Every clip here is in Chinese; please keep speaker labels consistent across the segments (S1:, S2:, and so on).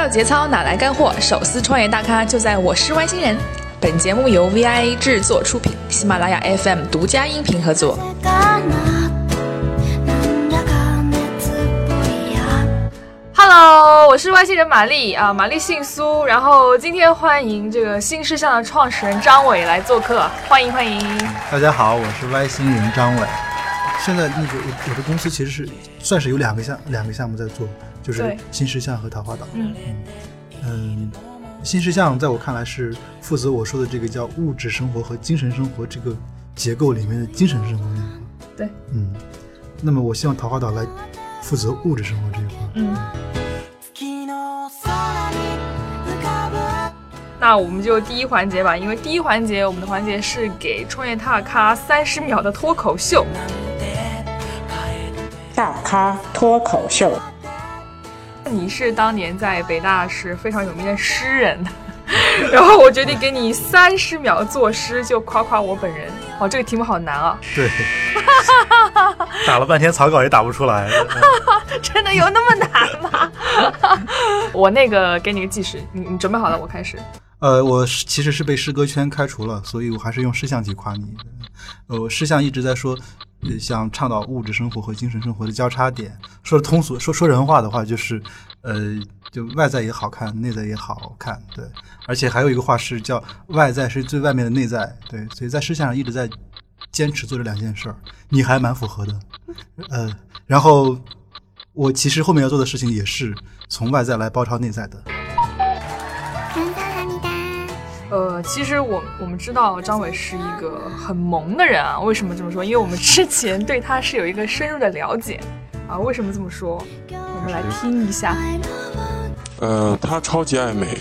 S1: 要节操哪来干货？手撕创业大咖就在我是外星人。本节目由 VIA 制作出品，喜马拉雅 FM 独家音频合作。Hello，我是外星人玛丽啊，玛丽姓苏。然后今天欢迎这个新事项的创始人张伟来做客，欢迎欢迎。
S2: 大家好，我是外星人张伟。现在那个我我的公司其实是算是有两个项两个项目在做，就是新石像和桃花岛。
S1: 嗯
S2: 嗯，新石像在我看来是负责我说的这个叫物质生活和精神生活这个结构里面的精神生活那一块。
S1: 对，
S2: 嗯，那么我希望桃花岛来负责物质生活这一块。
S1: 嗯。那我们就第一环节吧，因为第一环节我们的环节是给创业大咖三十秒的脱口秀。
S3: 大咖脱口秀，
S1: 你是当年在北大是非常有名的诗人，然后我决定给你三十秒作诗，就夸夸我本人。哦，这个题目好难啊，
S2: 对，打了半天草稿也打不出来。
S1: 真的有那么难吗？我那个给你个计时，你你准备好了，我开始。
S2: 呃，我是其实是被诗歌圈开除了，所以我还是用诗象去夸你。呃，我诗象一直在说，呃，想倡导物质生活和精神生活的交叉点。说通俗，说说人话的话，就是，呃，就外在也好看，内在也好看，对。而且还有一个话是叫外在是最外面的内在，对。所以在诗象上一直在坚持做这两件事儿，你还蛮符合的。呃，然后我其实后面要做的事情也是从外在来包抄内在的。
S1: 呃，其实我我们知道张伟是一个很萌的人啊。为什么这么说？因为我们之前对他是有一个深入的了解啊。为什么这么说？我们来听一下。
S4: 呃，他超级爱美，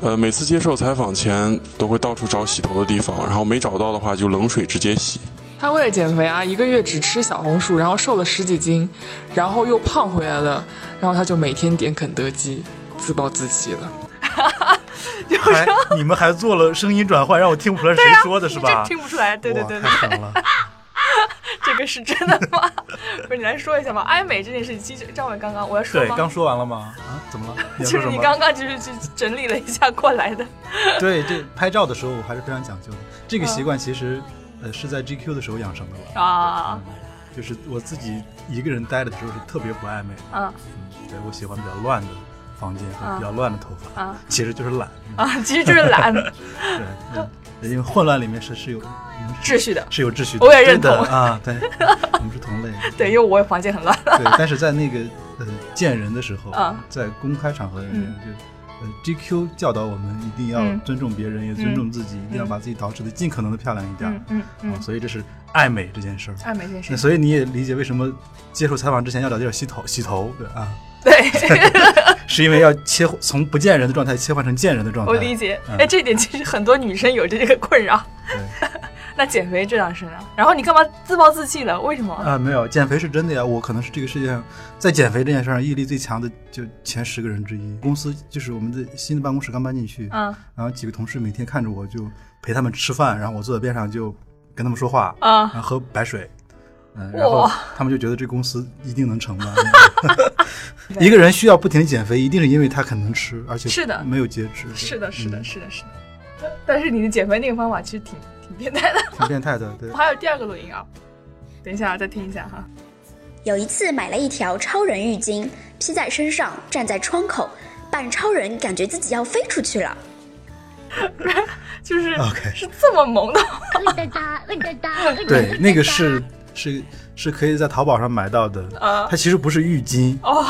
S4: 呃，每次接受采访前都会到处找洗头的地方，然后没找到的话就冷水直接洗。
S1: 他为了减肥啊，一个月只吃小红薯，然后瘦了十几斤，然后又胖回来了，然后他就每天点肯德基，自暴自弃了。
S2: 还你们还做了声音转换，让我听不出来是谁说的是吧？
S1: 这听不出来，对对对对，
S2: 太爽了。
S1: 这个是真的吗？不是，你来说一下吧。爱美这件事情，其实张伟刚刚我要说
S2: 对，刚说完了吗？啊，怎么了？
S1: 就是你？刚刚就是去整理了一下过来的。
S2: 对，这拍照的时候我还是非常讲究的。这个习惯其实，呃，是在 GQ 的时候养成的了。
S1: 啊
S2: 就是我自己一个人待着的时候是特别不爱美的。
S1: 啊
S2: 嗯，对我喜欢比较乱的房间和比较乱的头发，
S1: 啊
S2: 其实就是懒。
S1: 啊！其实就是懒，
S2: 对，嗯因为混乱里面是是有嗯
S1: 秩序的。
S2: 是有秩序的。
S1: 我也认同
S2: 啊，对，我们是同类。
S1: 对，因为我房间很乱。
S2: 对，但是在那个呃见人的时候，
S1: 啊
S2: 在公开场合里面，
S1: 嗯
S2: 就呃 GQ 教导我们一定要
S1: 嗯
S2: 尊重别人，也尊重自己，一定要把自己捯饬的尽可能的漂亮一点。
S1: 嗯
S2: 所以这是爱美这件事儿。
S1: 爱美这件事。
S2: 那所以你也理解为什么接受采访之前要了解洗头，洗头对啊，
S1: 对，
S2: 是因为要切从不见人的状态切换成见人的状态。
S1: 我理解。
S2: 嗯
S1: 哎，这点其实很多女生有这个困扰。
S2: 对
S1: 那减肥这档事呢？然后你干嘛自暴自弃了？为什么？
S2: 啊，没有减肥是真的呀，我可能是这个世界上在减肥这件事上毅力最强的就前十个人之一。公司就是我们的新的办公室刚搬进去，
S1: 嗯
S2: 然后几个同事每天看着我就陪他们吃饭，然后我坐在边上就跟他们说话，
S1: 啊
S2: 然后喝白水，嗯，然后他们就觉得这公司一定能成吧。一个人需要不停的减肥，一定是因为他很能吃，而且
S1: 是的
S2: 没有节制。
S1: 是的，是的，
S2: 嗯
S1: 是的，是的。但是你的减肥那个方法其实挺挺变态的。
S2: 挺变态的，对
S1: 我。还有第二个录音啊，等一下再听一下哈。
S5: 有一次买了一条超人浴巾，披在身上，站在窗口，扮超人，感觉自己要飞出去了。
S1: 就是
S2: OK
S1: 是这么萌的，
S2: 对，那个是是是可以在淘宝上买到的，
S1: 啊。
S2: 它其实不是浴巾，
S1: 哦，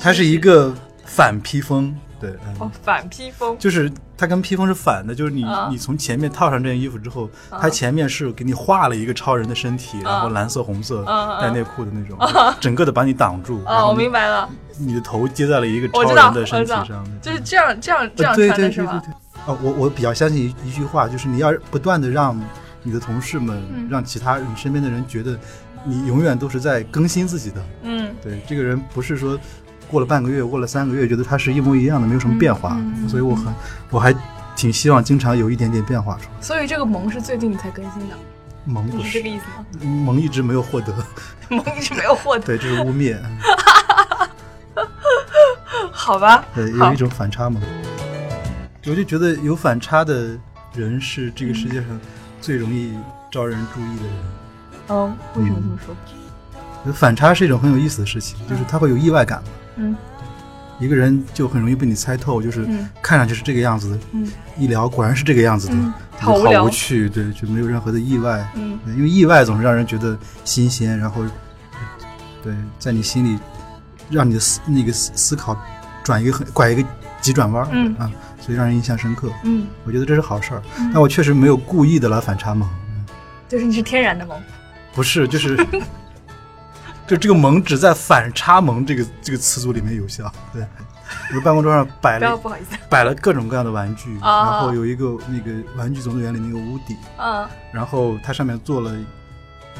S2: 它是一个反披风，对，嗯，
S1: 哦反披风，
S2: 就是它跟披风是反的，就是你、
S1: 啊。
S2: 你从前面套上这件衣服之后，它前面是给你画了一个超人的身体，然后蓝色、红色
S1: 啊
S2: 带内裤的那种，整个的把你挡住，然
S1: 啊，我明白了，
S2: 你的头接在了一个超人的身体上，，
S1: 就是这样这样这样穿的是吗？
S2: 对对对对。哦，我我比较相信一一句话，就是你要不断的让你的同事们，
S1: 嗯。
S2: 让其他你身边的人觉得你永远都是在更新自己的。
S1: 嗯，
S2: 对，这个人不是说过了半个月，过了三个月，觉得他是一模一样的，没有什么变化。
S1: 嗯
S2: 所以我很，我还挺希望经常有一点点变化出来。
S1: 所以这个萌是最近你才更新的，
S2: 萌不是
S1: 是这个意思吗？
S2: 萌一直没有获得，
S1: 萌一直没有获得。
S2: 对，这是污蔑。
S1: 好吧，
S2: 对，有一种反差萌。我就觉得有反差的人是这个世界上最容易招人注意的人。
S1: 哦，为什么这么说？
S2: 反差是一种很有意思的事情，就是它会有意外感嘛。
S1: 嗯。
S2: 一个人就很容易被你猜透，就是
S1: 嗯。
S2: 看上去是这个样子的，
S1: 嗯。
S2: 一聊果然是这个样子的，
S1: 嗯好无
S2: 趣，对，就没有任何的意外。
S1: 嗯。
S2: 因为意外总是让人觉得新鲜，然后对，在你心里让你的思那个思思考转一个很拐一个急转弯，
S1: 嗯。
S2: 啊，所以让人印象深刻。
S1: 嗯，
S2: 我觉得这是好事儿，但我确实没有故意的来反差萌，嗯。
S1: 就是你是天然的萌。
S2: 不是，就是 就这个萌只在反差萌这个这个词组里面有效。对，我的办公桌上摆了
S1: 不好意思。
S2: 摆了各种各样的玩具，
S1: 啊
S2: 然后有一个那个玩具总动员里那个屋顶，
S1: 嗯。
S2: 然后它上面做了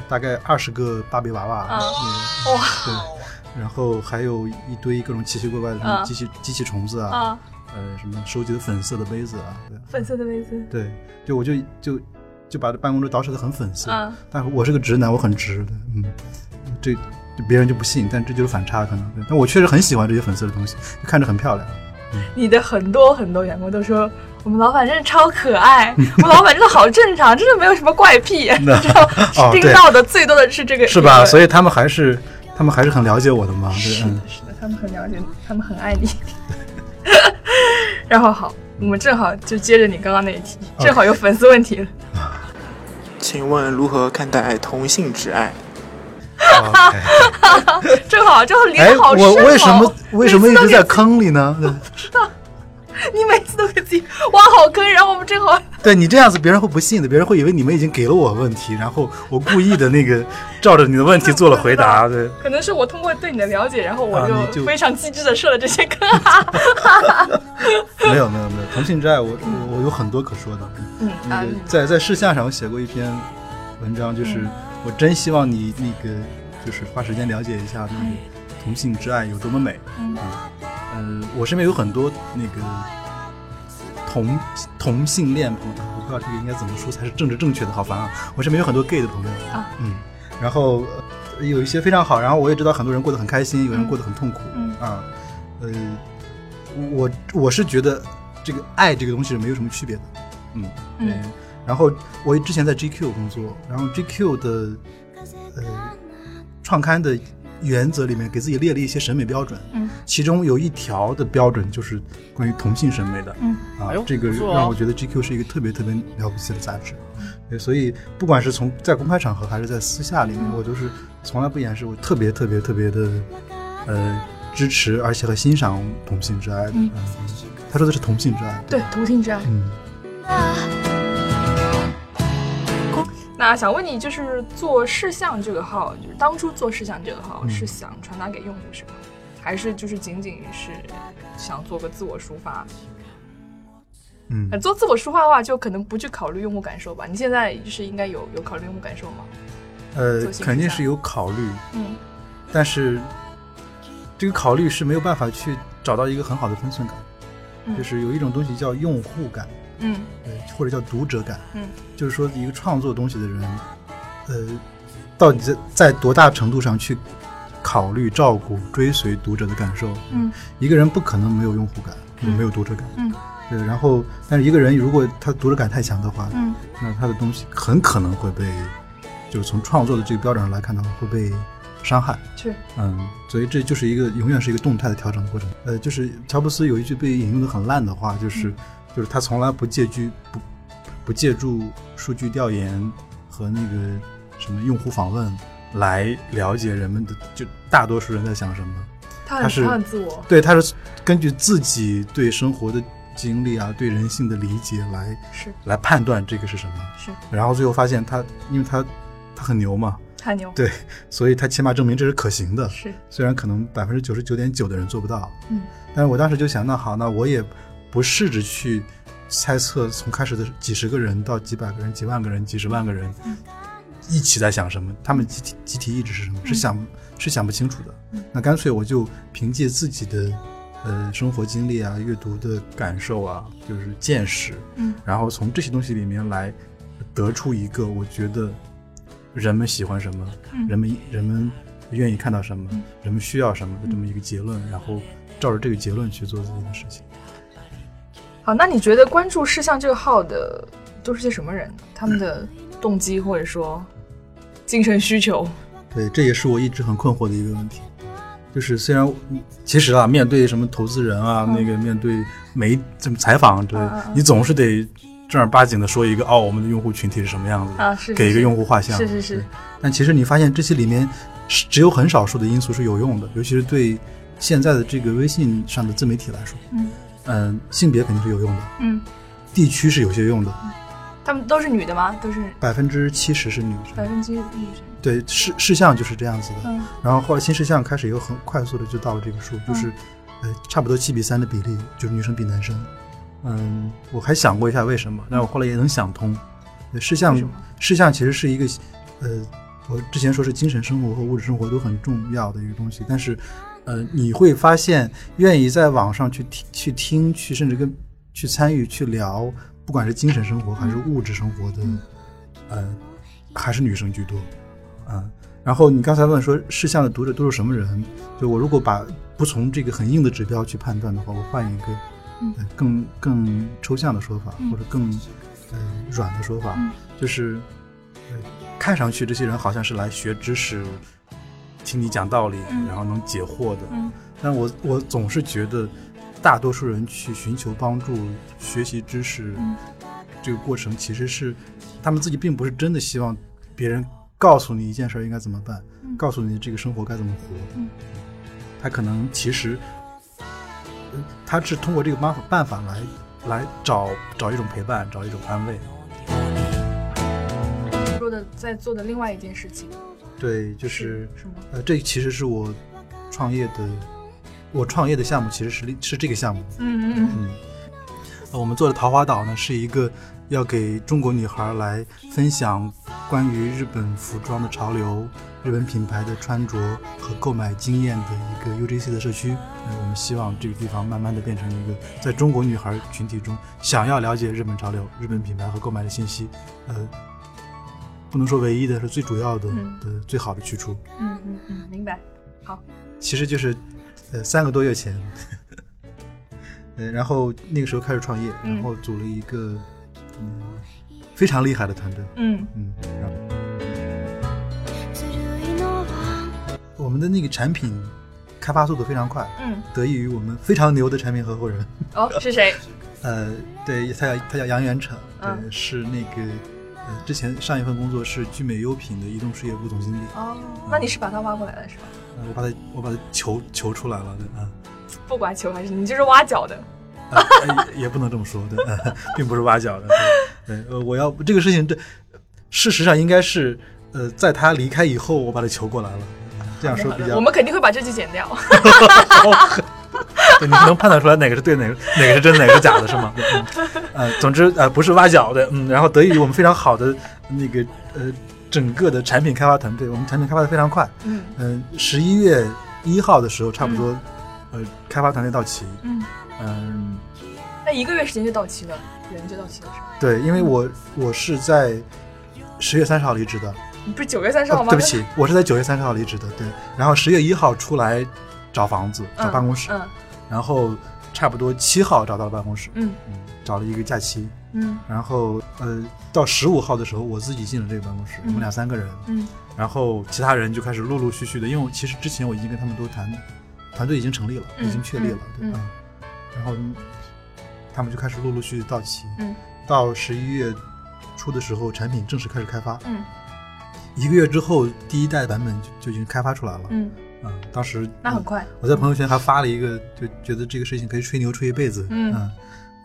S2: 大概二十个芭比娃娃，
S1: 啊
S2: 嗯
S1: 哇。
S2: 对，然后还有一堆各种奇奇怪怪的什么
S1: 啊
S2: 机器、机器虫子啊，
S1: 啊，
S2: 呃，什么收集的粉色的杯子啊，对。
S1: 粉色的杯子。
S2: 对，就我就就就把这办公桌捯饬的很粉色，
S1: 嗯
S2: 但我是个直男，我很直的，嗯，这就别人就不信，但这就是反差可能，对，但我确实很喜欢这些粉色的东西，看着很漂亮。
S1: 你的很多很多员工都说，我们老板真的超可爱，我们老板真的好正常，真的没有什么怪癖。
S2: 你
S1: 知道
S2: 哦
S1: 听到的最多的是这个，
S2: 是吧？所
S1: 以
S2: 以他们还是他们还是很了解我的嘛，
S1: 是的，是的，他们很了解你，他们很爱你。然后好，我们正好就接着你刚刚那一题，正好有粉丝问题了。
S6: 请问如何看待同性之爱？
S2: 哈 哈
S1: 正好，正好离
S2: 哎，
S1: 得好深、哦。
S2: 我为什么为什么一直在坑里呢？对
S1: 你每次都给自己挖好坑，然后我们正好
S2: 对你这样子，别人会不信的，别人会以为你们已经给了我问题，然后我故意的那个照着你的问题做了回答，对。
S1: 可能是我通过对你的了解，然后我
S2: 啊就
S1: 非常机智的设了这些坑。
S2: 没有没有没有，同性之爱我我我有很多可说的。
S1: 嗯啊
S2: 那个，在在事项上，我写过一篇文章，就是
S1: 嗯
S2: 我真希望你那个就是花时间了解一下那个同性之爱有多么美。
S1: 嗯
S2: 啊呃，我身边有很多那个同同性恋朋友，我不知道这个应该怎么说才是政治正确的，好烦啊！我身边有很多 gay 的朋友。
S1: 啊，
S2: 嗯，然后、呃有一些非常好，然后我也知道很多人过得很开心，有人过得很痛苦，
S1: 嗯
S2: 啊，呃，我我是觉得这个爱这个东西是没有什么区别的，嗯
S1: 嗯。
S2: 对。然后我之前在 GQ 工作，然后 GQ 的呃创刊的原则里面给自己列了一些审美标准，
S1: 嗯。
S2: 其中有一条的标准就是关于同性审美的，
S1: 嗯。
S2: 啊，
S6: 哎
S2: 这个让我觉得 GQ 是一个特别特别了不起的杂志，对，所以不管是从在公开场合还是在私下里面，我都是从来不掩饰我特别特别特别的呃支持，而且和欣赏同性之爱的。
S1: 嗯。
S2: 他说的是同性之爱，
S1: 对，同性之爱。
S2: 嗯，
S1: 那想问你，就是做事项这个号，就是当初做事项这个号，是想传达给用户什么，还是就是仅仅是想做个自我抒发？
S2: 嗯
S1: 呃做自我抒发的话，就可能不去考虑用户感受吧。你现在是应该有有考虑用户感受吗？
S2: 呃肯定是有考虑，
S1: 嗯
S2: 但是这个考虑是没有办法去找到一个很好的分寸感，
S1: 嗯
S2: 就是有一种东西叫用户感，
S1: 嗯
S2: 对，或者叫读者感，
S1: 嗯
S2: 就是说一个创作东西的人，呃，到底在在多大程度上去考虑、照顾、追随读者的感受？
S1: 嗯
S2: 一个人不可能没有用户感，
S1: 嗯
S2: 没有读者感，
S1: 嗯
S2: 对。然后，但是一个人如果他读者感太强的话，
S1: 嗯
S2: 那他的东西很可能会被，就是从创作的这个标准上来看的话，会被伤害。
S1: 是
S2: 嗯，所以这就是一个永远是一个动态的调整的过程。呃，就是乔布斯有一句被引用的很烂的话，就是、就是他从来不借据不不借助数据调研和那个什么用户访问来了解人们的就大多数人在想什么。
S1: 他
S2: 是。对，他是根据自己对生活的经历啊，对人性的理解来
S1: 是
S2: 来判断这个是什么。
S1: 是，
S2: 然后最后发现他，因为他他很牛嘛，
S1: 太牛。
S2: 对，所以他起码证明这是可行的。
S1: 是
S2: 虽然可能百分之九十九点九的人做不到，
S1: 嗯，
S2: 但是我当时就想，那好，那我也不试着去猜测从开始的几十个人到几百个人、几万个人、几十万个人，
S1: 嗯
S2: 一起在想什么，他们集体集体意志是什么，是
S1: 嗯
S2: 想是想不清楚的。那干脆我就凭借自己的呃生活经历啊、阅读的感受啊，就是见识，
S1: 嗯
S2: 然后从这些东西里面来得出一个我觉得人们喜欢什么，
S1: 嗯
S2: 人们人们愿意看到什么，
S1: 嗯
S2: 人们需要什么的这么一个结论，然后照着这个结论去做自己的事情。
S1: 好，那你觉得关注事项这个号的都是些什么人？他们的动机或者说精神需求？
S2: 对，这也是我一直很困惑的一个问题。就是虽然其实啊，面对什么投资人啊，那个面对媒怎么采访，对你总是得正儿八经的说一个哦，我们的用户群体是什么样子
S1: 啊，是
S2: 给一个用户画像，
S1: 是是是。
S2: 但其实你发现这些里面是只有很少数的因素是有用的，尤其是对现在的这个微信上的自媒体来说，
S1: 嗯
S2: 嗯，性别肯定是有用的，
S1: 嗯，
S2: 地区是有些用的。
S1: 他们都是女的吗？都是
S2: 百分之七十是女生，
S1: 百分之女生。
S2: 对，事事项就是这样子的。
S1: 嗯。
S2: 然后后来新事项开始又很快速的就到了这个数，就是，呃，差不多七比三的比例，就是女生比男生。嗯，我还想过一下为什么，但我后来也能想通。事项事项其实是一个，呃，我之前说是精神生活和物质生活都很重要的一个东西，但是，呃，你会发现愿意在网上去听、去听、去甚至跟去参与、去聊。不管是精神生活还是物质生活的，呃，还是女生居多，啊。然后你刚才问说，事项的读者都是什么人？就我如果把不从这个很硬的指标去判断的话，我换一个更更抽象的说法，或者更呃软的说法，就是看上去这些人好像是来学知识、听你讲道理，然后能解惑的。但我我总是觉得。大多数人去寻求帮助、学习知识，这个过程其实是他们自己并不是真的希望别人告诉你一件事应该怎么办，告诉你这个生活该怎么活。他可能其实他是通过这个办法办法来来找找一种陪伴，找一种安慰。
S1: 说的在做的另外一件事情，
S2: 对，就是？呃，这其实是我创业的。我创业的项目其实是是这个项目，
S1: 嗯嗯嗯，
S2: 我们做的桃花岛呢，是一个要给中国女孩来分享关于日本服装的潮流、日本品牌的穿着和购买经验的一个 UGC 的社区。我们希望这个地方慢慢的变成一个在中国女孩群体中想要了解日本潮流、日本品牌和购买的信息，呃，不能说唯一的，是最主要的的最好的去处。
S1: 嗯嗯嗯，明白。好，
S2: 其实就是。呃，三个多月前，呃，然后那个时候开始创业，然后组了一个嗯非常厉害的团队，
S1: 嗯
S2: 嗯，我们的那个产品开发速度非常快，
S1: 嗯，
S2: 得益于我们非常牛的产品合伙人。
S1: 哦，是谁？
S2: 呃，对他叫他叫杨元成，对，是那个呃之前上一份工作是聚美优品的移动事业部总经理。
S1: 哦，那你是把他挖过来的是吧？
S2: 我把他，我把他求求出来了，对啊，
S1: 不管求还是你就是挖角的，
S2: 也也不能这么说，对，并不是挖角的，对，呃，我要这个事情，这事实上应该是，呃，在他离开以后，我把他求过来了，这样说比较，
S1: 我们肯定会把这句剪掉，
S2: 对，你能判断出来哪个是对，哪个哪个是真，哪个是假的，是吗？呃，总之呃，不是挖角的，嗯，然后得益于我们非常好的那个呃。整个的产品开发团队，我们产品开发的非常快。
S1: 嗯
S2: 嗯，十一月一号的时候，差不多，呃，开发团队到齐。
S1: 嗯
S2: 嗯，
S1: 那一个月时间就到期了，人就到齐了，是吧？
S2: 对，因为我我是在十月三十号离职的。
S1: 你不是九月三十号吗？
S2: 对不起，我是在九月三十号离职的。对，然后十月一号出来找房子、找办公室，
S1: 嗯，
S2: 然后差不多七号找到了办公室，
S1: 嗯
S2: 嗯，找了一个假期。
S1: 嗯，
S2: 然后呃，到十五号的时候，我自己进了这个办公室，我们两三个人，
S1: 嗯，
S2: 然后其他人就开始陆陆续续的，因为其实之前我已经跟他们都谈，团队已经成立了，已经确立了，对吧？然后他们就开始陆陆续续到齐，
S1: 嗯，
S2: 到十一月初的时候，产品正式开始开发，
S1: 嗯，
S2: 一个月之后，第一代版本就就已经开发出来了，
S1: 嗯，
S2: 嗯，当时
S1: 那很快，
S2: 我在朋友圈还发了一个，就觉得这个事情可以吹牛吹一辈子，
S1: 嗯。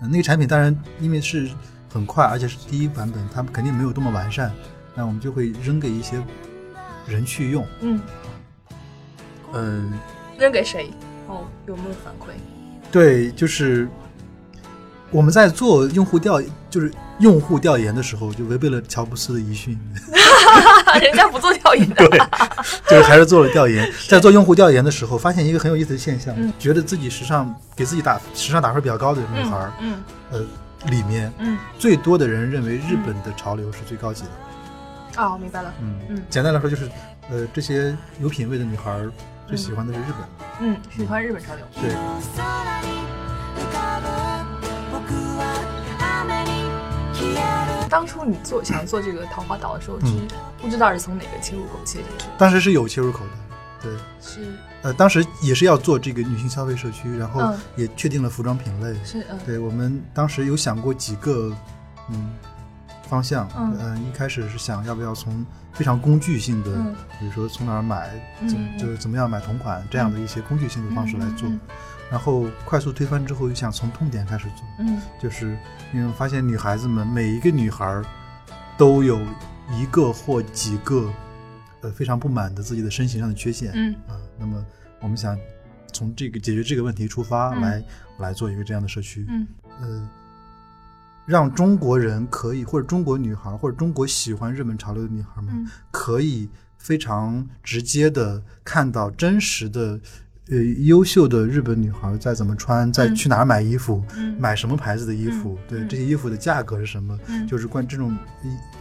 S2: 那个产品当然因为是很快，而且是第一版本，它肯定没有多么完善，那我们就会扔给一些人去用。
S1: 嗯，
S2: 嗯，
S1: 扔给谁？哦，有没有反馈？
S2: 对，就是我们在做用户调，就是用户调研的时候，就违背了乔布斯的遗训。
S1: 人家不做调研的。
S2: 对，就是还是做了调研。在做用户调研的时候，发现一个很有意思的现象，觉得自己时尚给自己打时尚打分比较高的女孩，
S1: 嗯，
S2: 呃，里面，
S1: 嗯，
S2: 最多的人认为日本的潮流是最高级的。
S1: 哦，明白了。
S2: 嗯嗯，简单来说就是，呃，这些有品位的女孩最喜欢的是日本。
S1: 嗯，喜欢日本潮流。
S2: 对，
S1: 当初你做想做这个桃花岛的时候，其实不知道是从哪个切入口切进去的，
S2: 当时是有切入口的。对，
S1: 是
S2: 呃，当时也是要做这个女性消费社区，然后
S1: 嗯
S2: 也确定了服装品类。
S1: 是嗯
S2: 对我们当时有想过几个嗯方向，
S1: 嗯。
S2: 呃，一开始是想要不要从非常工具性的，
S1: 嗯。
S2: 比如说从哪儿买，怎么
S1: 嗯
S2: 就是怎么样买同款这样的一些工具性的方式来做，
S1: 嗯
S2: 然后快速推翻之后又想从痛点开始做，
S1: 嗯。
S2: 就是因为发现女孩子们每一个女孩儿都有一个或几个呃非常不满的自己的身形上的缺陷，
S1: 嗯。
S2: 啊，那么我们想从这个解决这个问题出发
S1: 嗯。
S2: 来、来做一个这样的社区，
S1: 嗯。
S2: 呃，让中国人可以或者中国女孩或者中国喜欢日本潮流的女孩们、
S1: 嗯。
S2: 可以非常直接的看到真实的。呃，优秀的日本女孩在怎么穿，在
S1: 嗯。
S2: 去哪儿买衣服，
S1: 嗯。
S2: 买什么牌子的衣服，对这些衣服的价格是什么，
S1: 嗯。
S2: 就是关这种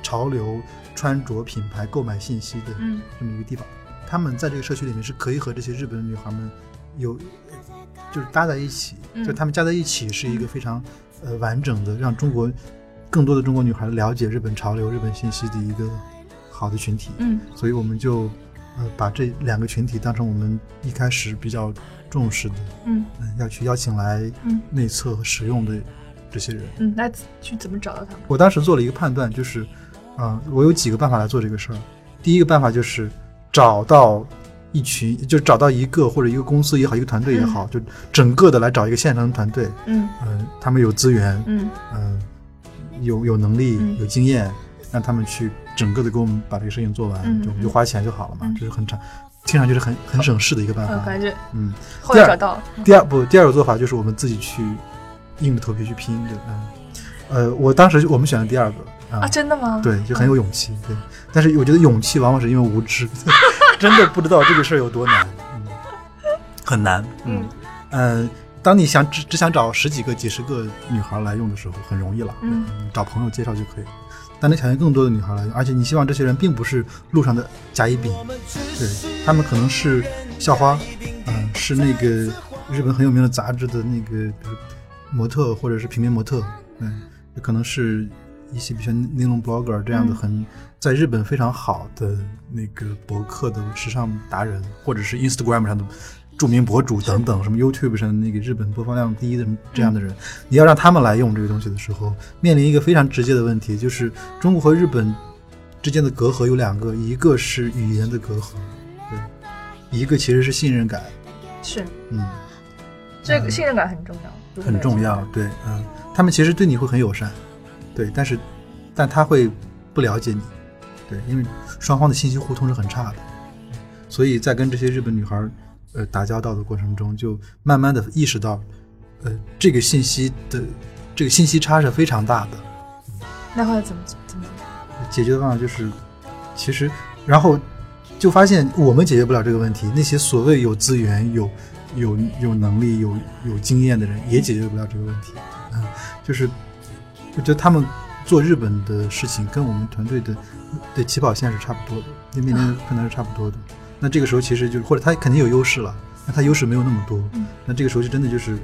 S2: 潮流、穿着、品牌购买信息的
S1: 嗯。
S2: 这么一个地方。他们在这个社区里面是可以和这些日本的女孩们有，就是搭在一起，
S1: 嗯。
S2: 就他们加在一起是一个非常呃完整的，让中国更多的中国女孩了解日本潮流、日本信息的一个好的群体。
S1: 嗯
S2: 所以我们就呃把这两个群体当成我们一开始比较重视的，
S1: 嗯
S2: 嗯，要去邀请来
S1: 嗯
S2: 内测和使用的这些人。
S1: 嗯，那去怎么找到他们？
S2: 我当时做了一个判断，就是，啊、我有几个办法来做这个事儿。第一个办法就是找到一群，就找到一个或者一个公司也好，一个团队也好，就整个的来找一个现成的团队，
S1: 嗯。
S2: 嗯、他们有资源，
S1: 嗯。
S2: 嗯、有有能力，
S1: 嗯。
S2: 有经验，让他们去整个的给我们把这个事情做完，
S1: 嗯
S2: 就我们就花钱就好了嘛，
S1: 嗯。
S2: 这是很长，听上去是很很省事的一个办
S1: 嗯，
S2: 法。嗯，
S1: 后来找到了。
S2: 第二不，第二个做法就是我们自己去硬着头皮去拼对，嗯，呃，我当时我们选的第二个啊。
S1: 啊，真的吗？
S2: 对，就很有勇气，对。但是我觉得勇气往往是因为无知，真的不知道这个事儿有多难，嗯，很难，嗯，呃，当你想只只想找十几个、几十个女孩来用的时候，很容易了，
S1: 嗯。
S2: 找朋友介绍就可以了。当你想要更多的女孩来用，而且你希望这些人并不是路上的甲乙丙，对他们可能是校花，嗯、是那个日本很有名的杂志的那个比如模特或者是平面模特，嗯，也可能是一些比如说内容 blogger 这样的
S1: 嗯。
S2: 很、在日本非常好的那个博客的时尚达人，或者是 Instagram 上的著名博主等等，什么 YouTube 上的那个日本播放量第一的这样的人，你要让他们来用这个东西的时候，面临一个非常直接的问题，就是中国和日本之间的隔阂有两个，一个是语言的隔阂，对，一个其实是信任感，
S1: 是。
S2: 嗯，
S1: 这个信任感很重要，
S2: 很重要，对，嗯，他们其实对你会很友善，对，但是，但他会不了解你，对，因为双方的信息互通是很差的，所以在跟这些日本女孩儿呃打交道的过程中，就慢慢的意识到，呃，这个信息的这个信息差是非常大的，
S1: 那后来怎么怎么？
S2: 解决的办法就是，其实，然后就发现我们解决不了这个问题，那些所谓有资源、有有有能力、有有经验的人也解决不了这个问题。嗯、就是我觉得他们做日本的事情跟我们团队的的起跑线是差不多的，那面临的困难是差不多的。那这个时候其实就是，或者他肯定有优势了，那他优势没有那么多，
S1: 嗯
S2: 那这个时候就真的就是，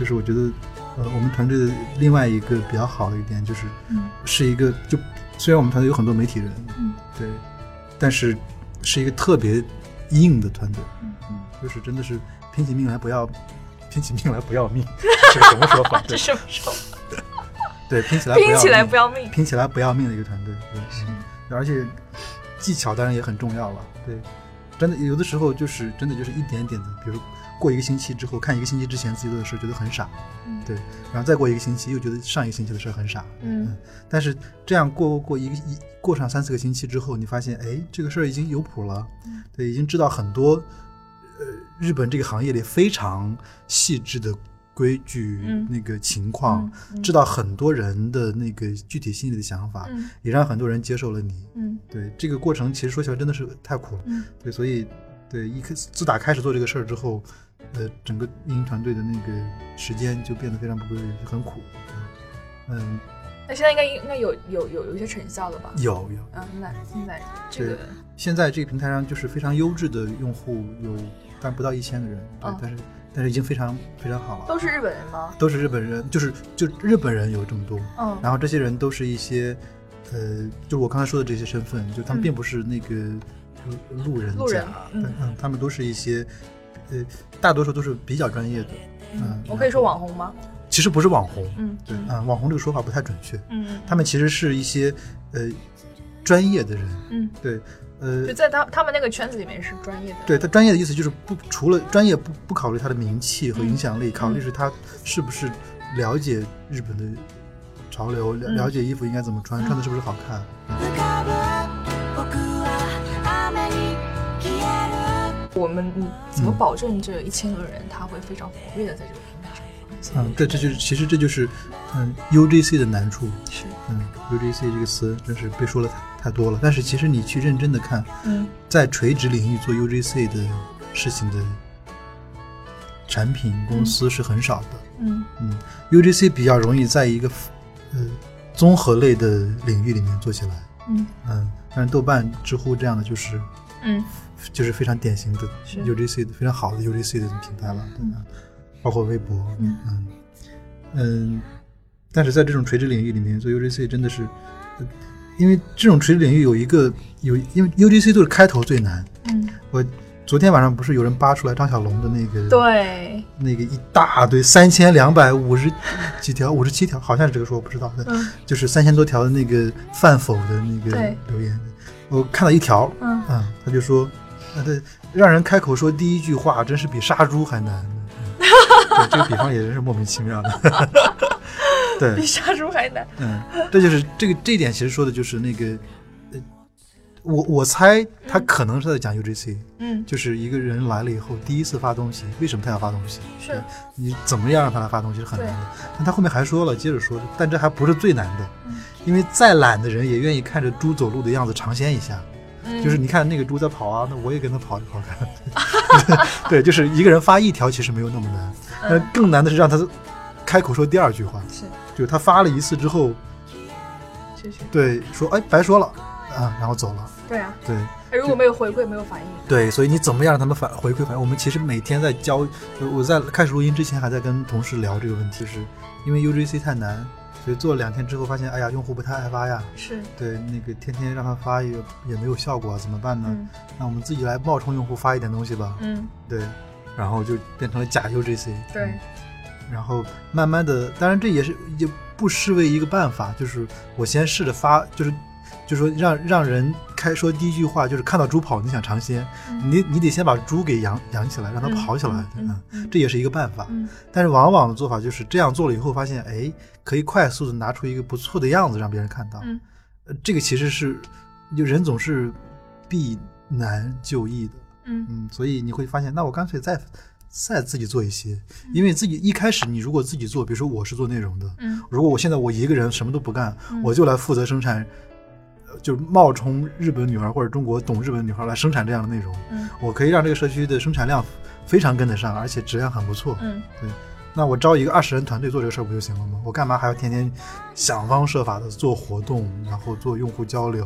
S2: 就是我觉得，呃，我们团队的另外一个比较好的一点就是，
S1: 嗯
S2: 是一个就虽然我们团队有很多媒体人，
S1: 嗯，
S2: 对，但是是一个特别硬的团队，
S1: 嗯
S2: 嗯，就是真的是拼起命来不要，拼起命来不要命，这是什么说法？
S1: 这
S2: 对
S1: 什么时候？
S2: 对，拼起来
S1: 拼起来不要命。
S2: 拼起来不要命的一个团队，对，嗯，而且技巧当然也很重要了，对，真的有的时候就是真的就是一点点的，比如过一个星期之后，看一个星期之前自己做的事觉得很傻，
S1: 嗯
S2: 对，然后再过一个星期又觉得上一个星期的事很傻，
S1: 嗯。
S2: 但是这样过过一个一过上三四个星期之后，你发现哎，这个事儿已经有谱了，
S1: 嗯。
S2: 对，已经知道很多呃日本这个行业里非常细致的规矩、
S1: 嗯
S2: 那个情况，
S1: 嗯
S2: 知道很多人的那个具体心里的想法，
S1: 嗯
S2: 也让很多人接受了你。
S1: 嗯
S2: 对这个过程，其实说起来真的是太苦了。
S1: 嗯
S2: 对，所以对一开自打开始做这个事儿之后，呃，整个运营团队的那个时间就变得非常不规律，就很苦。嗯，
S1: 那现在应该应该有有有有一些成效了吧？
S2: 有有，
S1: 嗯，那现在这个，
S2: 现在这个平台上就是非常优质的用户有，但不到一千个人，对，
S1: 哦
S2: 但是但是已经非常非常好了。
S1: 都是日本人吗？
S2: 都是日本人，就是就日本人有这么多，
S1: 嗯
S2: 然后这些人都是一些，呃，就是我刚才说的这些身份，就他们
S1: 嗯
S2: 并不是那个路路人甲，
S1: 路人嗯
S2: 他们都是一些，呃，大多数都是比较专业的，嗯，
S1: 我可以说网红吗？
S2: 其实不是网红，
S1: 嗯，
S2: 对，嗯，网红这个说法不太准确，
S1: 嗯
S2: 他们其实是一些呃专业的人，
S1: 嗯，
S2: 对，呃
S1: 就，在他他们那个圈子里面是专业的。
S2: 对他专业的意思就是不除了专业不不考虑他的名气和影响力，
S1: 嗯
S2: 考虑是他是不是了解日本的潮流，了
S1: 嗯
S2: 了解衣服应该怎么穿，穿的是不是好看。
S1: 我们怎么
S2: 嗯
S1: 保证这一千个人他会非常活跃的在这个平台上？
S2: 嗯，对，这就是其实这就是嗯 UGC 的难处。
S1: 是，
S2: 嗯，UGC 这个词真是被说了太太多了，但是其实你去认真的看，
S1: 嗯。
S2: 在垂直领域做 UGC 的事情的产品公司是很少的。
S1: 嗯。
S2: 嗯，UGC 比较容易在一个呃综合类的领域里面做起来。
S1: 嗯。
S2: 嗯，但是豆瓣、知乎这样的就是
S1: 嗯。
S2: 就是非常典型的 UGC 的非常好的 UGC 的平台了，对吧？包括微博，
S1: 嗯。
S2: 嗯。嗯，但是在这种垂直领域里面做 UGC 真的是，呃因为这种垂直领域有一个有，因为 UGC 都是开头最难。
S1: 嗯，
S2: 我昨天晚上不是有人扒出来张小龙的那个
S1: 对，
S2: 那个一大堆三千两百五十几条，五十七条，好像是这个数，我不知道。
S1: 嗯
S2: 就是三千多条的那个饭否的那个留言，我看到一条，
S1: 嗯
S2: 嗯，他就说，呃，对，让人开口说第一句话，真是比杀猪还难。嗯对，这个比方也真是莫名其妙的。
S1: 比，杀猪还难。
S2: 嗯，这就是这个这一点，其实说的就是那个，呃，我我猜他可能是在讲 UGC，
S1: 嗯，
S2: 就是一个人来了以后，第一次发东西，为什么他要发东西？
S1: 是
S2: 你怎么样让他来发东西是很难的。但他后面还说了，接着说，但这还不是最难的，
S1: 嗯
S2: 因为再懒的人也愿意看着猪走路的样子尝鲜一下。
S1: 嗯
S2: 就是你看那个猪在跑啊，那我也跟他跑一跑看。对，就是一个人发一条其实没有那么难，那更难的是让他开口说第二句话。
S1: 是
S2: 就是他发了一次之后，对，说哎白说了啊，然后走了。
S1: 对啊，
S2: 对
S1: 如果没有回馈没有反应，
S2: 对，所以你怎么样让他们反回馈反应？我们其实每天在教，我在开始录音之前还在跟同事聊这个问题，就是因为 UGC 太难，所以做了两天之后发现，哎呀，用户不太爱发呀。
S1: 是
S2: 对，那个天天让他发也也没有效果，怎么办呢？
S1: 嗯
S2: 那我们自己来冒充用户发一点东西吧。
S1: 嗯
S2: 对，然后就变成了假 UGC。
S1: 对
S2: 嗯然后慢慢的，当然这也是也不失为一个办法，就是我先试着发，就是就是说让让人开说第一句话就是看到猪跑你想尝鲜，你你得先把猪给养养起来，让它
S1: 嗯
S2: 跑起来，
S1: 嗯
S2: 这也是一个办法。
S1: 嗯
S2: 但是往往的做法就是这样做了以后，发现哎，可以快速的拿出一个不错的样子让别人看到。
S1: 嗯。
S2: 呃，这个其实是就人总是避难就易的，
S1: 嗯。
S2: 嗯，所以你会发现，那我干脆再再自己做一些，因为自己一开始你如果自己做，比如说我是做内容的，
S1: 嗯。
S2: 如果我现在我一个人什么都不干，我就来负责生产，呃就冒充日本女孩或者中国懂日本女孩来生产这样的内容，
S1: 嗯。
S2: 我可以让这个社区的生产量非常跟得上，而且质量很不错。
S1: 嗯。
S2: 对，那我招一个二十人团队做这个事儿不就行了吗？我干嘛还要天天想方设法的做活动，然后做用户交流，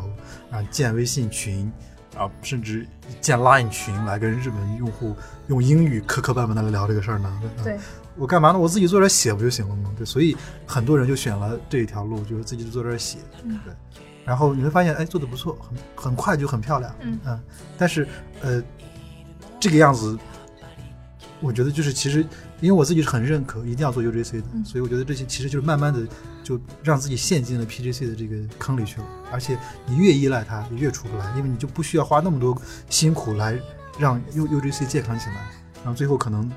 S2: 啊，建微信群，啊，甚至建 Line 群来跟日本用户用英语磕磕绊绊的来聊这个事儿呢？嗯
S1: 对，
S2: 我干嘛呢？我自己坐这儿写不就行了吗？对，所以很多人就选了这一条路，就是自己坐这儿写。
S1: 嗯
S2: 对，然后你会发现，哎，做的不错，很很快就很漂亮。
S1: 嗯
S2: 但是呃，这个样子，我觉得就是其实，因为我自己是很认可一定要做 UGC 的，
S1: 嗯
S2: 所以我觉得这些其实就是慢慢的就让自己陷进了 PGC 的这个坑里去了。而且你越依赖它，你越出不来，因为你就不需要花那么多辛苦来让 U UGC 健康起来，然后最后可能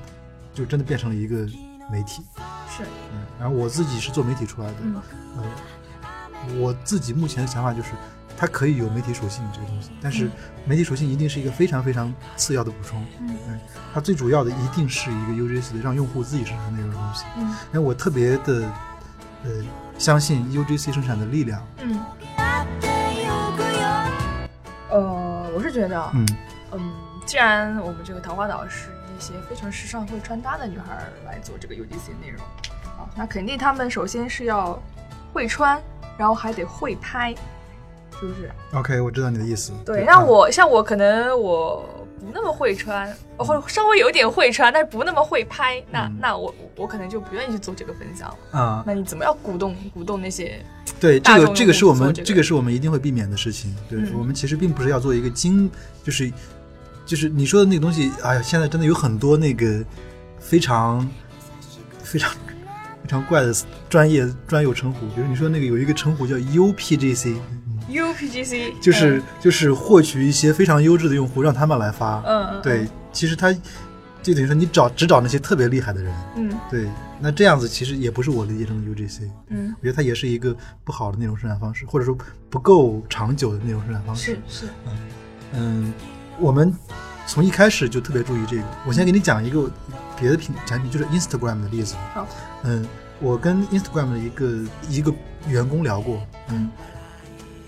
S2: 就真的变成了一个媒体。
S1: 是
S2: 嗯，然后我自己是做媒体出来的，
S1: 嗯
S2: 呃，我自己目前的想法就是，它可以有媒体属性这个东西，但是
S1: 嗯。
S2: 媒体属性一定是一个非常非常次要的补充，
S1: 嗯。
S2: 它最主要的一定是一个 UGC 的让用户自己生产内容的东西，
S1: 嗯。
S2: 因为我特别的呃相信 UGC 生产的力量，
S1: 嗯。呃，我是觉得，
S2: 嗯。
S1: 嗯，既然我们这个桃花岛是一些非常时尚会穿搭的女孩儿来做这个 UGC 内容啊，那肯定她们首先是要会穿，然后还得会拍，是不是
S2: ？OK，我知道你的意思。
S1: 对，那
S2: 嗯
S1: 我像我可能我不那么会穿，或者稍微有点会穿，但是不那么会拍，那、
S2: 嗯
S1: 那我我可能就不愿意去做这个分享了。
S2: 啊，
S1: 那你怎么要鼓动鼓动那些？
S2: 对，这个这个是我们
S1: 这个
S2: 这个是我们一定会避免的事情。对、
S1: 嗯
S2: 我们其实并不是要做一个精，就是就是你说的那个东西，哎呀，现在真的有很多那个非常非常非常怪的专业专有称呼，比如你说那个有一个称呼叫 UPGC，
S1: UPGC
S2: 就是、就是获取一些非常优质的用户，让他们来发。
S1: 嗯嗯
S2: 对，其实他就等于说你找只找那些特别厉害的人。
S1: 嗯
S2: 对，那这样子其实也不是我理解中的 UGC。
S1: 嗯
S2: 我觉得它也是一个不好的内容生产方式，或者说不够长久的内容生产方式
S1: 是。是
S2: 嗯，我们从一开始就特别注意这个。我先给你讲一个别的品产品，就是 Instagram 的例子。
S1: 好，
S2: 嗯，我跟 Instagram 的一个一个员工聊过，
S1: 嗯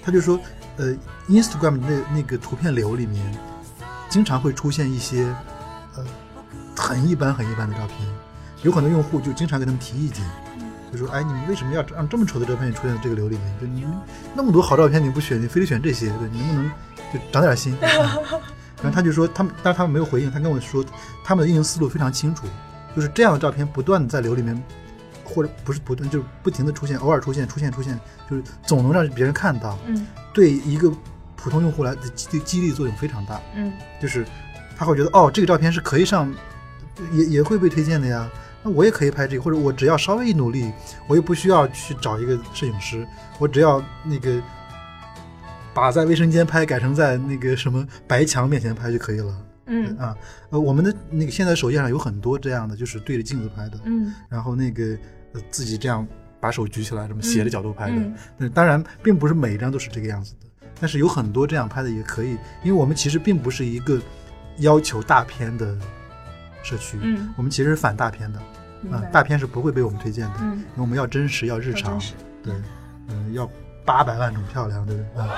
S2: 他就说，呃，Instagram 那那个图片流里面，经常会出现一些呃很一般很一般的照片，有很多用户就经常给他们提意见，就说，哎，你们为什么要让这么丑的照片出现在这个流里面？就你那么多好照片你不选，你非得选这些，对，你能不能就长点心？然后他就说，他们，但是他们没有回应，他跟我说，他们的运营思路非常清楚，就是这样的照片不断在流里面。或者不是不断，就是不停的出现，偶尔出现，出现，出现，就是总能让别人看到。
S1: 嗯
S2: 对一个普通用户来的激激励作用非常大，
S1: 嗯
S2: 就是他会觉得哦，这个照片是可以上，也也会被推荐的呀。那我也可以拍这个，或者我只要稍微一努力，我又不需要去找一个摄影师，我只要那个把在卫生间拍改成在那个什么白墙面前拍就可以了。
S1: 嗯
S2: 啊，呃，我们的那个现在首页上有很多这样的，就是对着镜子拍的，
S1: 嗯
S2: 然后那个呃自己这样把手举起来，这么斜着角度拍的。
S1: 嗯
S2: 那当然，并不是每一张都是这个样子的，但是有很多这样拍的也可以，因为我们其实并不是一个要求大片的社区，
S1: 嗯
S2: 我们其实是反大片的，啊、大片是不会被我们推荐的，
S1: 嗯
S2: 因为我们要真实，要日常对，嗯、要八百万种漂亮，对不对？啊、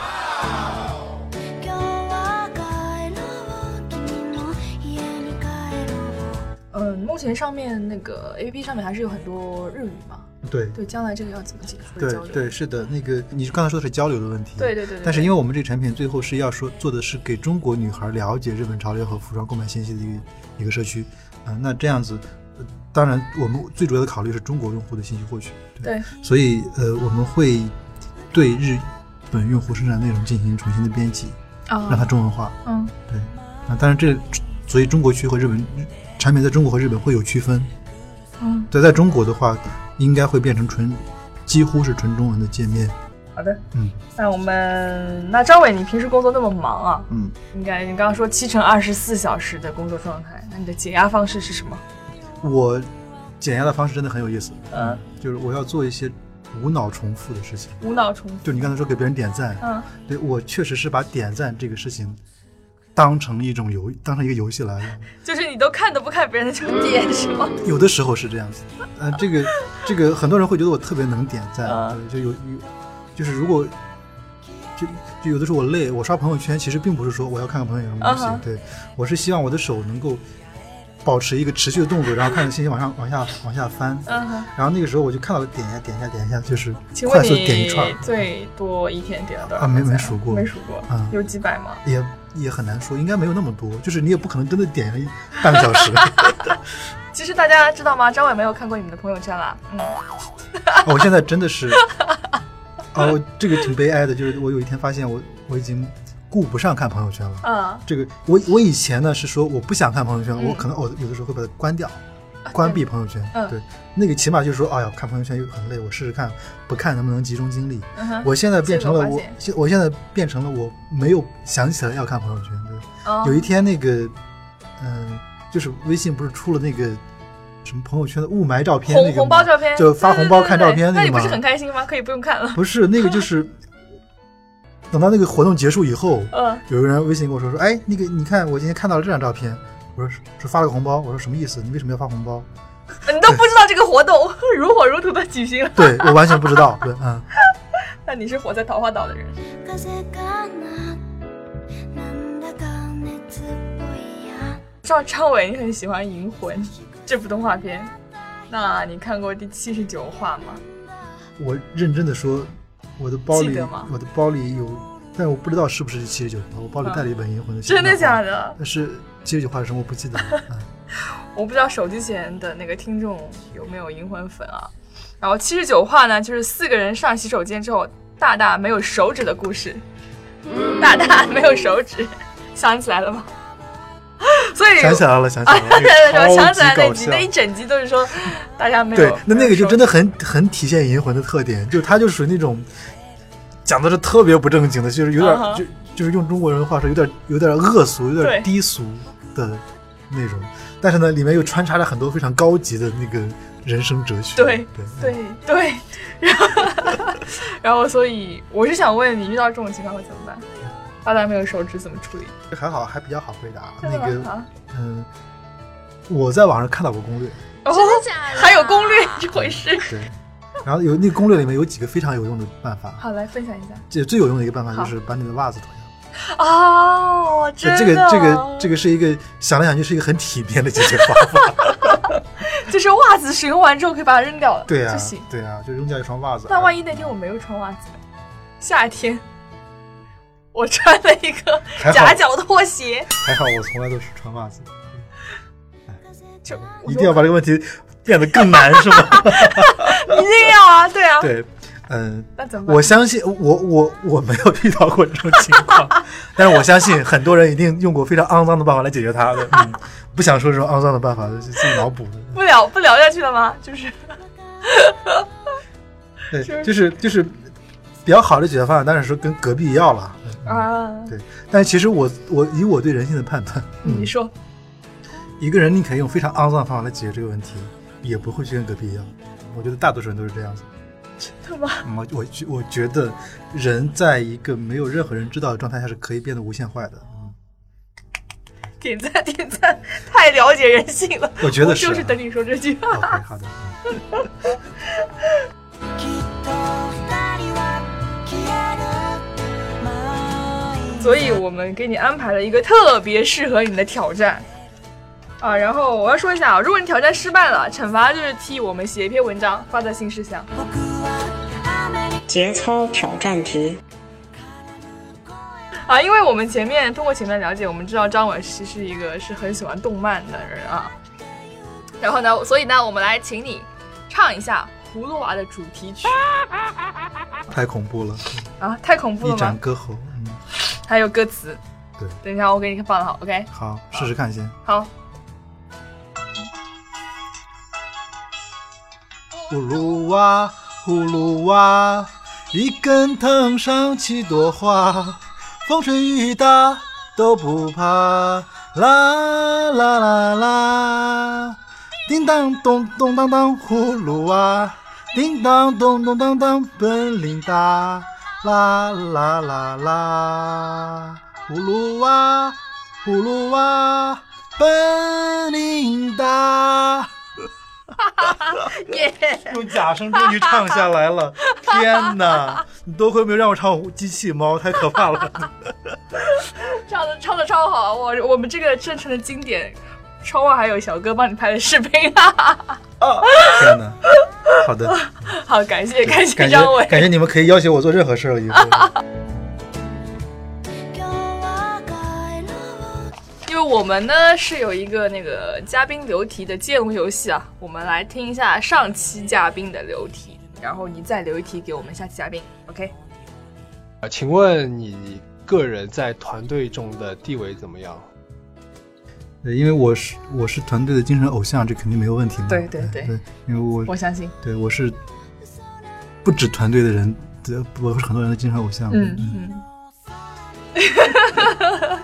S1: 嗯，目前上面那个 A P P 上面还是有很多日语嘛？
S2: 对。
S1: 对，将来这个要怎么解决
S2: 对？对，是的，那个你刚才说的是交流的问题，
S1: 对对对对
S2: 但是因为我们这个产品最后是要说做的是给中国女孩了解日本潮流和服装购买信息的一个一个社区，啊、那这样子，呃当然我们最主要的考虑是中国用户的信息获取，
S1: 对，
S2: 所以呃我们会对日本用户生产内容进行重新的编辑，
S1: 啊，
S2: 让它中文化，
S1: 嗯
S2: 对，啊，当然这所以中国区和日本产品在中国和日本会有区分，
S1: 嗯，
S2: 对，在中国的话应该会变成纯几乎是纯中文的界面，
S1: 好的，
S2: 嗯。
S1: 那我们那张伟，你平时工作那么忙啊，
S2: 嗯。
S1: 应该你刚刚说七乘二十四小时的工作状态，那你的解压方式是什么？
S2: 我减压的方式真的很有意思，
S1: 嗯，
S2: 就是我要做一些无脑重复的事情。
S1: 无脑重复。
S2: 就你刚才说给别人点赞，
S1: 嗯。
S2: 对我确实是把点赞这个事情当成一种游，当成一个游戏来。了。
S1: 就是你都看都不看别人的就点是吗？
S2: 有的时候是这样子，呃，这个这个很多人会觉得我特别能点赞，就有有，就是如果就就有的时候我累，我刷朋友圈其实并不是说我要看看朋友圈有什么东西对我是希望我的手能够保持一个持续的动作，然后看着信息往上往下往下翻，
S1: 嗯哼，
S2: 然后那个时候我就看到点一下点一下点一下，就是快速点一串，
S1: 最多一天点了多少
S2: 啊没没数过。
S1: 没数过，
S2: 嗯
S1: 有几百吗？
S2: 也也很难说，应该没有那么多，就是你也不可能真的点了一半个小时。
S1: 其实大家知道吗？张伟没有看过你们的朋友圈啦。嗯，
S2: 我现在真的是，哦，这个挺悲哀的，就是我有一天发现我我已经顾不上看朋友圈了。
S1: 嗯，
S2: 这个我我以前呢是说我不想看朋友圈，
S1: 嗯
S2: 我可能我有的时候会把它关掉，关闭朋友圈。
S1: 嗯
S2: 对，那个起码就是说，哎呀，看朋友圈又很累，我试试看不看能不能集中精力。
S1: 嗯，
S2: 我现在变成了我
S1: 现，
S2: 我现在变成了我没有想起来要看朋友圈。对，
S1: 哦
S2: 有一天那个，嗯、就是微信不是出了那个什么朋友圈的雾霾照片那
S1: 红
S2: 个吗
S1: 红包照片，
S2: 就发红包看照片
S1: 那你不是
S2: 那个吗
S1: 很开心吗？可以不用看了。
S2: 不是那个就是，等到那个活动结束以后，
S1: 嗯，
S2: 有个人微信跟我说说，哎，那个你看我今天看到了这张照片，我说是发了个红包，我说什么意思？你为什么要发红包？
S1: 你都不知道这个活动如火如荼的举行了，
S2: 对我完全不知道，对，嗯，
S1: 那你是活在桃花岛的人。
S7: 風かななんだか熱っぽいや
S1: 知道张伟你很喜欢《银魂》这部动画片，那你看过第七十九话吗？
S2: 我认真的说， 我的包里
S1: 记得吗
S2: 我的包里有， 但我不知道是不是七十九话，我包里带了一本《银魂》的
S1: 真的假
S2: 的？
S1: 的？
S2: 但是七十九话是什么我不记得了。嗯
S1: 我不知道手机前的那个听众有没有银魂粉啊。然后七十九话呢，就是四个人上洗手间之后，大大没有手指的故事。大大没有手指，想起来了吗？所以
S2: 想起来了，想起
S1: 啊，
S2: 来了，
S1: 对对对，我想起来那集，那一整集都是说大家没有。
S2: 对，那那个就真
S1: 的
S2: 的很很体现银魂的特点，就是他就属于那种讲的是特别不正经的，就是有点、就就是用中国人话说，有点有点恶俗，有点低俗的那种，但是呢，里面又穿插了很多非常高级的那个人生哲学。
S1: 对
S2: 对
S1: 对对，然后 然后所以我是想问你，遇到这种情况会怎么办？大大没有手指怎么处理？
S2: 还好，还比较好回答。那个，嗯，我在网上看到过攻略，
S1: 哦，
S5: 真的假的？
S1: 还有攻略这回事？
S2: 对，然后有那个攻略里面有几个非常有用的办法，
S1: 好，来分享一下。
S2: 这最有用的一个办法就是把你的袜子脱掉。
S1: 哦，真的，
S2: 这个这个这个是一个想来想去是一个很体面的解决方法。
S1: 就是袜子使用完之后可以把它扔掉了，
S2: 对啊
S1: 就行。，
S2: 对啊，就扔掉一双袜子。
S1: 那万一那天我没有穿袜子呢？夏天我穿了一个夹脚拖鞋，
S2: 还好我从来都是穿袜子，
S1: 就
S2: 一定要把这个问题变得更难是吗？
S1: 一定要啊，对啊，
S2: 对，嗯，
S1: 那怎么办？
S2: 我相信我我我没有遇到过这种情况，但是我相信很多人一定用过非常肮脏的办法来解决它的。嗯，不想说这种肮脏的办法，是自己脑补的。
S1: 不聊不聊下去了吗？就是
S2: 对，
S1: 是
S2: 就是就是比较好的解决方法，当然是跟隔壁要了。嗯
S1: 啊，
S2: 对，但其实我我以我对人性的判断，嗯
S1: 你说
S2: 一个人宁可用非常肮脏的方法来解决这个问题，也不会去跟隔壁要。我觉得大多数人都是这样子。
S1: 对吗？
S2: 嗯我我觉我觉得人在一个没有任何人知道的状态下是可以变得无限坏的。嗯，
S1: 点赞点赞，太了解人性了。
S2: 我觉得是啊
S1: 就是等你说这句话。
S2: OK，好的。嗯
S7: きっと二人は消える毎日
S1: 所以我们给你安排了一个特别适合你的挑战 啊。然后我要说一下啊，如果你挑战失败了，惩罚就是替我们写一篇文章发在新事项。
S3: 节操挑战题。
S1: 啊，因为我们前面通过前面了解，我们知道张伟其实是一个是很喜欢动漫的人啊。然后呢，所以呢，我们来请你唱一下《葫芦娃》的主题曲
S2: 太恐怖了，
S1: 啊，太恐怖了一？
S2: 展歌喉。嗯，
S1: 还有歌词。
S2: 对，
S1: 等一下，我给你放好，OK？
S2: 好，试试看先。
S1: 好，
S2: 葫芦娃，葫芦娃，一根藤上七朵花，风吹雨打都不怕。啦啦啦啦，叮当咚咚当当，葫芦娃，叮当咚咚当当，本领大。啦啦啦啦，葫芦娃，葫芦娃，本领大。
S1: 耶、
S2: 用假声终于唱下来了！天哪，你多亏没有让我唱机器猫，太可怕了。
S1: 唱的唱的超好，我我们这个真诚的经典。窗外还有小哥帮你拍的视频啊！
S2: 天哪，好的，
S1: 好，感谢感谢
S2: 感
S1: 张伟。
S2: 觉感谢你们可以要求我做任何事了，以后。
S1: 我们呢是有一个那个嘉宾留题的接龙游戏啊，我们来听一下上期嘉宾的留题，然后你再留一题给我们下期嘉宾，OK？
S8: 啊，请问你个人在团队中的地位怎么样？
S2: 对，因为我是我是团队的精神偶像，这肯定没有问题嘛。
S1: 对对对
S2: 对，因为我
S1: 我相信，
S2: 对我是不止团队的人，对我是很多人的精神偶像。
S1: 嗯嗯，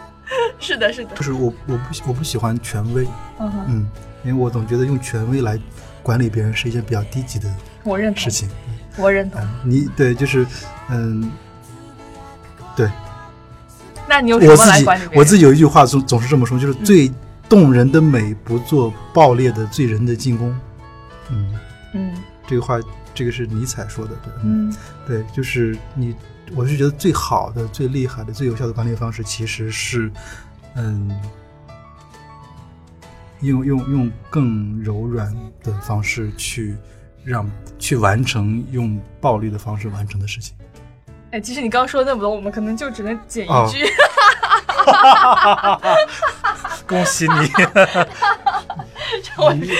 S1: 是的，是的
S2: 就，是我我不喜我不喜欢权威，
S1: 嗯哼，
S2: 嗯，因为我总觉得用权威来管理别人是一件比较低级的
S1: 我认同，
S2: 事情。
S1: 我认同。
S2: 嗯，你对，就是嗯，对
S1: 那你有什么来管理？
S2: 我自己有一句话总总是这么说，就是最动人的美不做爆裂的醉人的进攻。嗯，
S1: 嗯
S2: 这个话这个是尼采说的，对，嗯，
S1: 嗯
S2: 对，就是你，我是觉得最好的、最厉害的、最有效的管理方式，其实是，嗯，用用用更柔软的方式去让去完成用暴力的方式完成的事情。
S1: 哎，其实你刚刚说的那么多，我们可能就只能剪
S2: 哦
S1: 一句。
S2: 恭喜你，你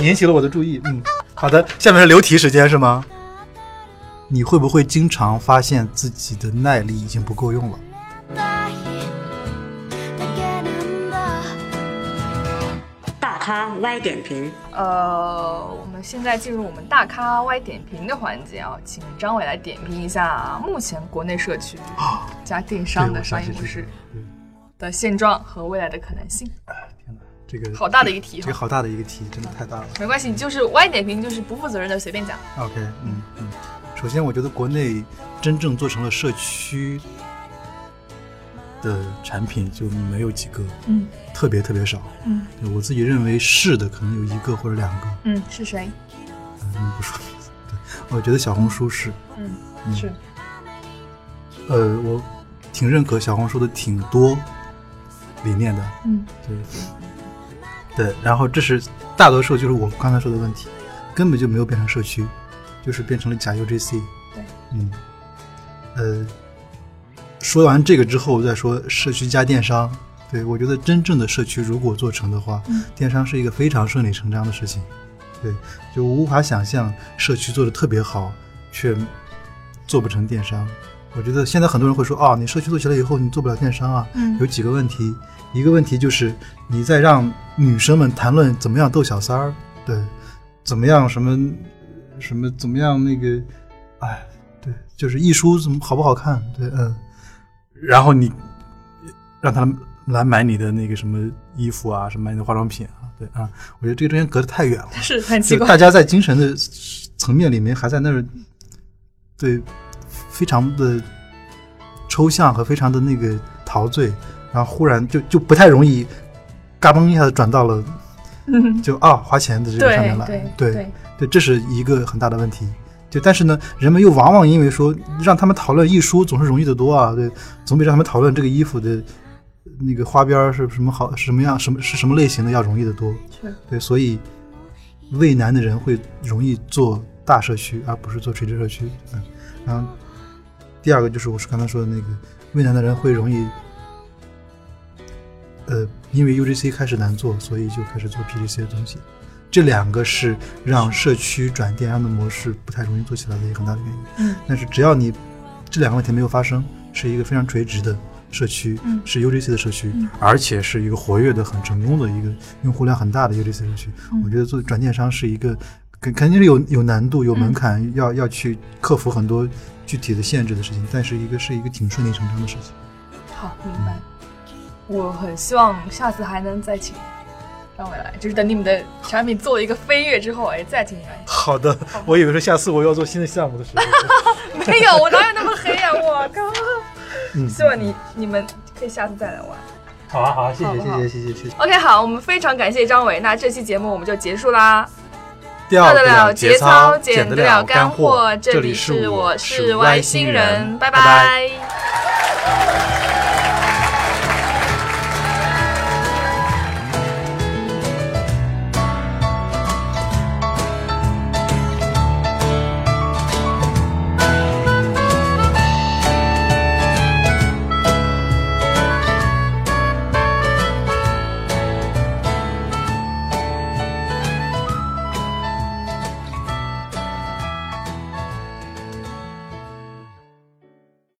S2: 你引起了我的注意。嗯，好的，下面是留题时间是吗？你会不会经常发现自己的耐力已经不够用了？
S3: 咖歪点评，
S1: 呃，我们现在进入我们大咖 Y 点评的环节啊，请张伟来点评一下目前国内社区加电商的商业模式的现状和未来的可能性。
S2: 天哪，这个
S1: 好大的一个题
S2: 这个好大的一个题，真的太大了。
S1: 没关系，你就是 Y 点评，就是不负责任的随便讲。
S2: OK，嗯嗯，首先我觉得国内真正做成了社区的产品就没有几个，
S1: 嗯。
S2: 特别特别少。
S1: 嗯。
S2: 对我自己认为是的，可能有一个或者两个，
S1: 嗯，是谁？
S2: 嗯，不说。名字。对，我觉得小红书是，
S1: 嗯，
S2: 嗯。
S1: 是。
S2: 呃，我挺认可小红书的挺多理念的，
S1: 嗯。
S2: 对，对，然后这是大多数就是我刚才说的问题，根本就没有变成社区，就是变成了假 UGC。
S1: 对，
S2: 嗯，呃，说完这个之后再说社区加电商，对我觉得真正的社区如果做成的话，
S1: 嗯
S2: 电商是一个非常顺理成章的事情。对，就我无法想象社区做的特别好，却做不成电商。我觉得现在很多人会说，哦，你社区做起来以后，你做不了电商啊。
S1: 嗯
S2: 有几个问题，一个问题就是你在让女生们谈论怎么样逗小三儿，对，怎么样什么什么怎么样那个，哎，对，就是一书怎么好不好看，对，嗯，然后你让他们来买你的那个什么衣服啊，什么买你的化妆品啊，对啊，我觉得这个中间隔得太远了。
S1: 是很奇怪。
S2: 就大家在精神的层面里面还在那儿，对，非常的抽象和非常的那个陶醉，然后忽然就就不太容易，嘎嘣一下子转到了
S1: 嗯，
S2: 就啊花钱的这个上面来，
S1: 对
S2: 对
S1: 对，
S2: 对，这是一个很大的问题。就但是呢，人们又往往因为说让他们讨论一书总是容易得多啊，对，总比让他们讨论这个衣服的那个花边是什么好是什么样什么是什么类型的要容易得多。
S1: 是
S2: 对，所以畏难的人会容易做大社区，而不是做垂直社区。嗯，然后第二个就是我是刚才说的那个，畏难的人会容易，呃，因为 UGC 开始难做，所以就开始做 PGC 的东西。这两个是让社区转电商的模式不太容易做起来的一个很大的原因。
S1: 嗯，
S2: 但是只要你这两个问题没有发生，是一个非常垂直的社区，
S1: 嗯
S2: 是 UGC 的社区，
S1: 嗯
S2: 而且是一个活跃的、很成功的一个用户量很大的 UGC 社区。
S1: 嗯
S2: 我觉得做转电商是一个肯肯定是有有难度、有门槛，
S1: 嗯
S2: 要要去克服很多具体的限制的事情，但是一个是一个挺顺理成章的事情。
S1: 好，明白。我很希望下次还能再请张伟来，就是等你们的产品做了一个飞跃之后，哎，再请你来。
S2: 好的，我以为说下次我要做新的项目的时候，
S1: 没有，我哪有那么黑呀、我靠！
S2: 嗯，
S1: 希望你你们可以下次再来玩。
S2: 好啊好啊，谢谢谢谢谢谢谢谢。
S1: OK，好，我们非常感谢张伟，那这期节目我们就结束啦。
S2: 掉
S1: 得了节操，
S2: 减
S1: 减得了干
S2: 货，
S1: 这里
S2: 是
S1: 我
S2: 是
S1: 外
S2: 外
S1: 星
S2: 星
S1: 人，拜
S2: 拜
S1: 拜